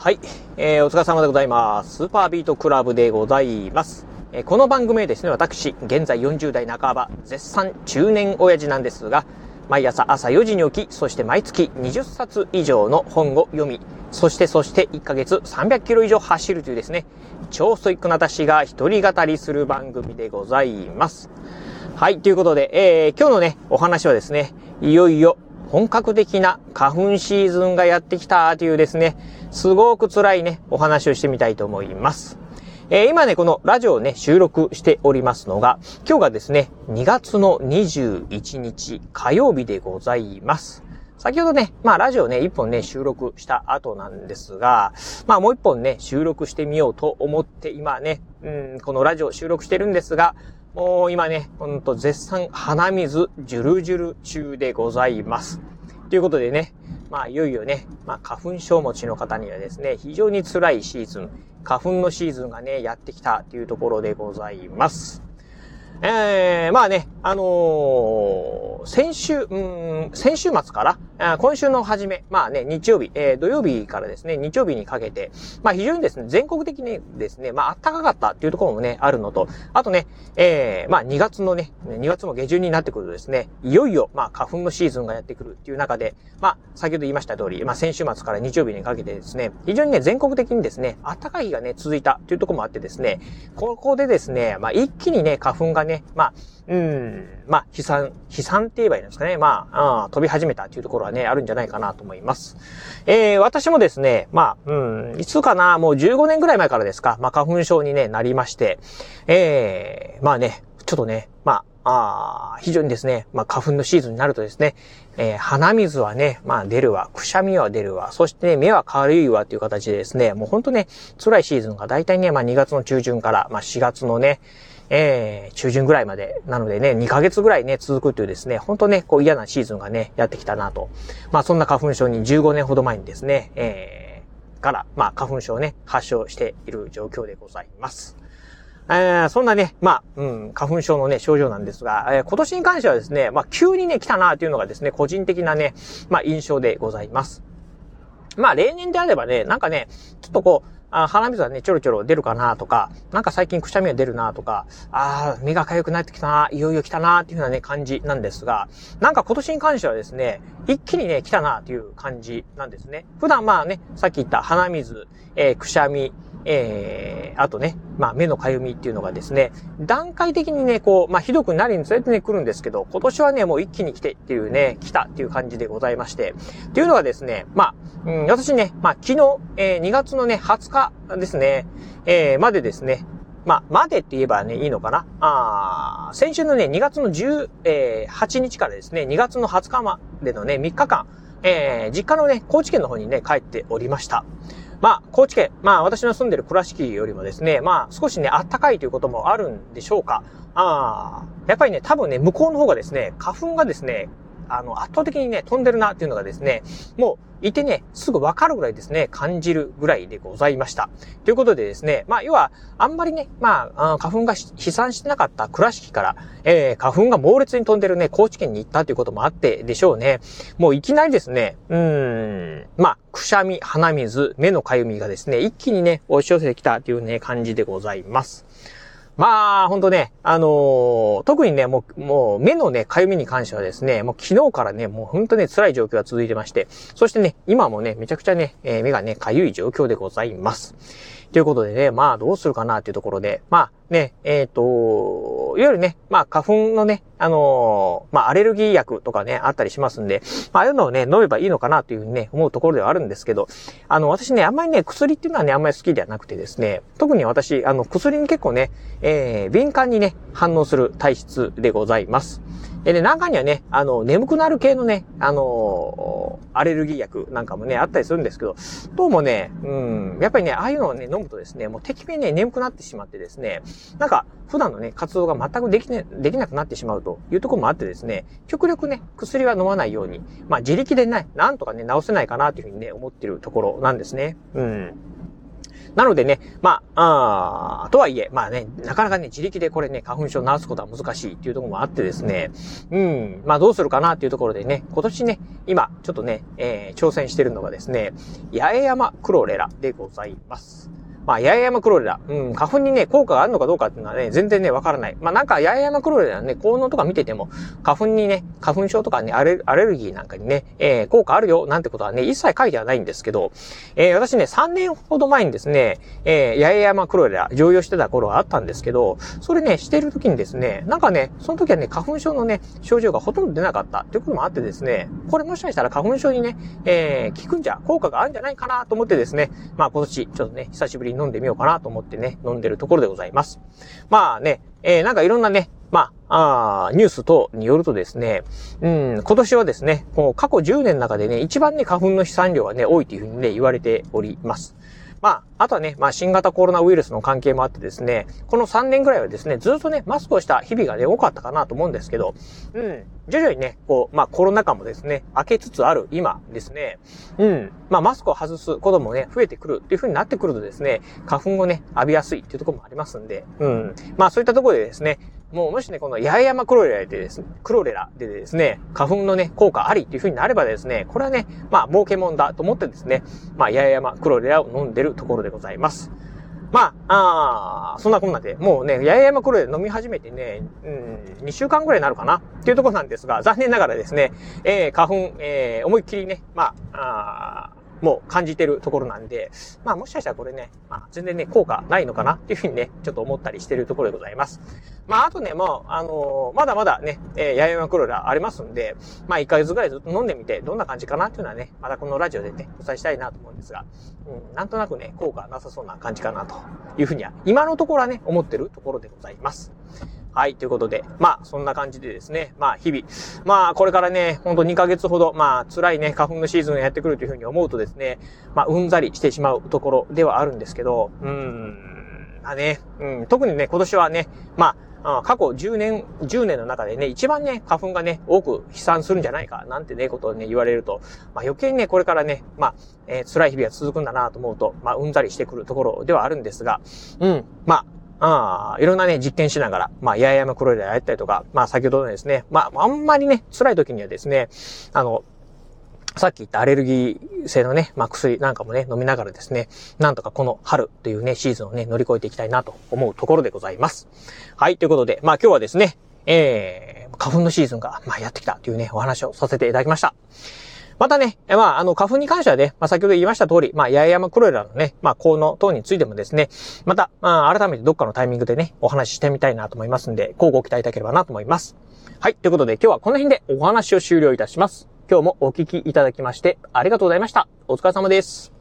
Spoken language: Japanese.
はい、えー、お疲れ様でございます。スーパービートクラブでございます。えー、この番組でですね、私、現在40代半ば、絶賛中年親父なんですが、毎朝朝4時に起き、そして毎月20冊以上の本を読み、そしてそして1ヶ月300キロ以上走るというですね、超ストイックな私が一人語りする番組でございます。はい、ということで、えー、今日のね、お話はですね、いよいよ本格的な花粉シーズンがやってきたというですね、すごく辛いね、お話をしてみたいと思います。えー、今ね、このラジオをね、収録しておりますのが、今日がですね、2月の21日火曜日でございます。先ほどね、まあラジオね、一本ね、収録した後なんですが、まあもう一本ね、収録してみようと思って今ね、うん、このラジオ収録してるんですが、もう今ね、ほんと絶賛鼻水ジュルジュル中でございます。ということでね、まあいよいよね、まあ花粉症持ちの方にはですね、非常に辛いシーズン、花粉のシーズンがね、やってきたというところでございます。ええー、まあね、あのー、先週、うん、先週末から、今週の初め、まあね、日曜日、えー、土曜日からですね、日曜日にかけて、まあ非常にですね、全国的にですね、まあ暖かかったっていうところもね、あるのと、あとね、えー、まあ2月のね、2月も下旬になってくるとですね、いよいよ、まあ花粉のシーズンがやってくるっていう中で、まあ先ほど言いました通り、まあ先週末から日曜日にかけてですね、非常にね、全国的にですね、暖かい日がね、続いたっていうところもあってですね、ここでですね、まあ一気にね、花粉がね、ねまあ、うん、まあ、悲惨、悲惨って言えばいいんですかね。まあ、あ飛び始めたっていうところはね、あるんじゃないかなと思います。えー、私もですね、まあ、うん、いつかな、もう15年ぐらい前からですか、まあ、花粉症に、ね、なりまして、えー、まあね、ちょっとね、まあ、あ非常にですね、まあ、花粉のシーズンになるとですね、えー、鼻水はね、まあ出るわ、くしゃみは出るわ、そしてね、目は軽いわっていう形でですね、もうほんとね、辛いシーズンが大体ね、まあ2月の中旬から、まあ4月のね、えー、中旬ぐらいまで、なのでね、2ヶ月ぐらいね、続くというですね、ほんとね、こう嫌なシーズンがね、やってきたなと。まあそんな花粉症に15年ほど前にですね、えー、から、まあ花粉症をね、発症している状況でございます。えー、そんなね、まあ、うん、花粉症のね、症状なんですが、えー、今年に関してはですね、まあ、急にね、来たなというのがですね、個人的なね、まあ、印象でございます。まあ、例年であればね、なんかね、ちょっとこう、あ鼻水はね、ちょろちょろ出るかなとか、なんか最近くしゃみは出るなとか、ああ、目が痒くなってきたな、いよいよ来たなっていうようなね、感じなんですが、なんか今年に関してはですね、一気にね、来たなという感じなんですね。普段まあね、さっき言った鼻水、えー、くしゃみ、えー、あとね、まあ目のかゆみっていうのがですね、段階的にね、こう、まあひどくなりにつれてね、来るんですけど、今年はね、もう一気に来てっていうね、来たっていう感じでございまして、っていうのはですね、まあ、うん、私ね、まあ昨日、えー、2月のね、20日ですね、えー、までですね、まあ、までって言えばね、いいのかな？あ先週のね、2月の18日からですね、2月の20日までのね、3日間、えー、実家のね、高知県の方にね、帰っておりました。まあ、高知県、まあ私の住んでる倉敷よりもですね、まあ少しね、暖かいということもあるんでしょうか。ああ、やっぱりね、多分ね、向こうの方がですね、花粉がですね、あの、圧倒的にね、飛んでるなっていうのがですね、もう、いてね、すぐわかるぐらいですね、感じるぐらいでございました。ということでですね、まあ、要は、あんまりね、まあ、花粉が飛散してなかった倉敷から、えー、花粉が猛烈に飛んでるね、高知県に行ったということもあってでしょうね。もういきなりですね、うーん、まあ、くしゃみ、鼻水、目のかゆみがですね、一気にね、押し寄せてきたというね、感じでございます。まあ、ほんとね、あのー、特にね、もう、もう、目のね、かゆみに関してはですね、もう昨日からね、もうほんとね、辛い状況が続いてまして、そしてね、今もね、めちゃくちゃね、えー、目がね、かゆい状況でございます。ということでね、まあ、どうするかなというところで、まあ、ね、えっ、ー、と、いわゆるね、まあ、花粉のね、あのー、まあ、アレルギー薬とかね、あったりしますんで、まあ、ああいうのをね、飲めばいいのかなというふうにね、思うところではあるんですけど、あの、私ね、あんまりね、薬っていうのはね、あんまり好きではなくてですね、特に私、あの、薬に結構ね、えー、敏感にね、反応する体質でございます。でね、中にはね、あの、眠くなる系のね、あのアレルギー薬なんかもね、あったりするんですけど、どうもね、うん、やっぱりね、ああいうのをね、飲むとですね、もう適面ね、眠くなってしまってですね、なんか、普段のね、活動が全くできね、できなくなってしまうというところもあってですね、極力ね、薬は飲まないように、まあ自力でね、なんとかね、治せないかなというふうにね、思ってるところなんですね。うん。なのでね、まあ、あとはいえ、まあね、なかなかね、自力でこれね、花粉症治すことは難しいっていうところもあってですね、うん、まあどうするかなっていうところでね、今年ね、今、ちょっとね、えー、挑戦してるのがですね、八重山クロレラでございます。まあ、八重山クロレラ。うん、花粉にね、効果があるのかどうかっていうのはね、全然ね、わからない。まあ、なんか、八重山クロレラね、効能とか見てても、花粉にね、花粉症とかね、アレルギーなんかにね、えー、効果あるよ、なんてことはね、一切書いてはないんですけど、えー、私ね、3年ほど前にですね、えー、八重山クロレラ、常用してた頃はあったんですけど、それね、してる時にですね、なんかね、その時はね、花粉症のね、症状がほとんど出なかったっていうこともあってですね、これもしかしたら花粉症にね、えー、効くんじゃ、効果があるんじゃないかなと思ってですね、まあ今年、ちょっとね、久しぶりに飲んでみようかなと思ってね、飲んでるところでございます。まあね、えー、なんかいろんなね、まあ、あニュース等によるとですね、うん、今年はですね、こう過去10年の中でね、一番ね、花粉の飛散量がね、多いというふうにね、言われております。まあ、あとはね、まあ、新型コロナウイルスの関係もあってですね、この3年ぐらいはですね、ずっとね、マスクをした日々がね、多かったかなと思うんですけど、うん、徐々にね、こう、まあ、コロナ禍もですね、明けつつある今ですね、うん、まあ、マスクを外すこともね、増えてくるっていう風になってくるとですね、花粉をね、浴びやすいっていうところもありますんで、うん、まあ、そういったところでですね、もうもしね、この八重山クロレラでですね、クロレラでですね、花粉のね、効果ありっていう風になればですね、これはね、まあ、儲けもんだと思ってですね、まあ、八重山クロレラを飲んでるところでございます。まあ、あそんなこんなで、もうね、八重山クロレラ飲み始めてね、うん、2週間ぐらいになるかなっていうところなんですが、残念ながらですね、えー、花粉、えー、思いっきりね、まあ、あもう感じてるところなんで、まあもしかしたらこれね、まあ全然ね、効果ないのかなっていうふうにね、ちょっと思ったりしてるところでございます。まああとね、もう、あのー、まだまだね、えー、八重山クロラありますんで、まあ1ヶ月ぐらいずっと飲んでみて、どんな感じかなっていうのはね、またこのラジオでね、お伝えしたいなと思うんですが、うん、なんとなくね、効果なさそうな感じかなというふうには、今のところはね、思ってるところでございます。はい、ということで、まあ、そんな感じでですね、まあ、日々、まあ、これからね、ほんと2ヶ月ほど、まあ、辛いね、花粉のシーズンがやってくるというふうに思うとですね、まあ、うんざりしてしまうところではあるんですけど、うーん、まあね、うん、特にね、今年はね、まあ、過去10年、10年の中でね、一番ね、花粉がね、多く飛散するんじゃないか、なんてね、ことをね、言われると、まあ余計にね、これからね、まあ、えー、辛い日々が続くんだなと思うと、まあ、うんざりしてくるところではあるんですが、うん、まあ、ああ、いろんなね、実験しながら、まあ、八重山クロレラやったりとか、まあ、先ほどのですね、まあ、あんまりね、辛い時にはですね、あの、さっき言ったアレルギー性のね、まあ、薬なんかもね、飲みながらですね、なんとかこの春というね、シーズンをね、乗り越えていきたいなと思うところでございます。はい、ということで、まあ今日はですね、えー、花粉のシーズンが、まあ、やってきたというね、お話をさせていただきました。またね、まあ、あの、花粉に関してはね、まあ、先ほど言いました通り、まあ、八重山クロエラのね、まあ、効能等についてもですね、また、まあ、改めてどっかのタイミングでね、お話ししてみたいなと思いますんで、交互期待いただければなと思います。はい。ということで、今日はこの辺でお話を終了いたします。今日もお聞きいただきまして、ありがとうございました。お疲れ様です。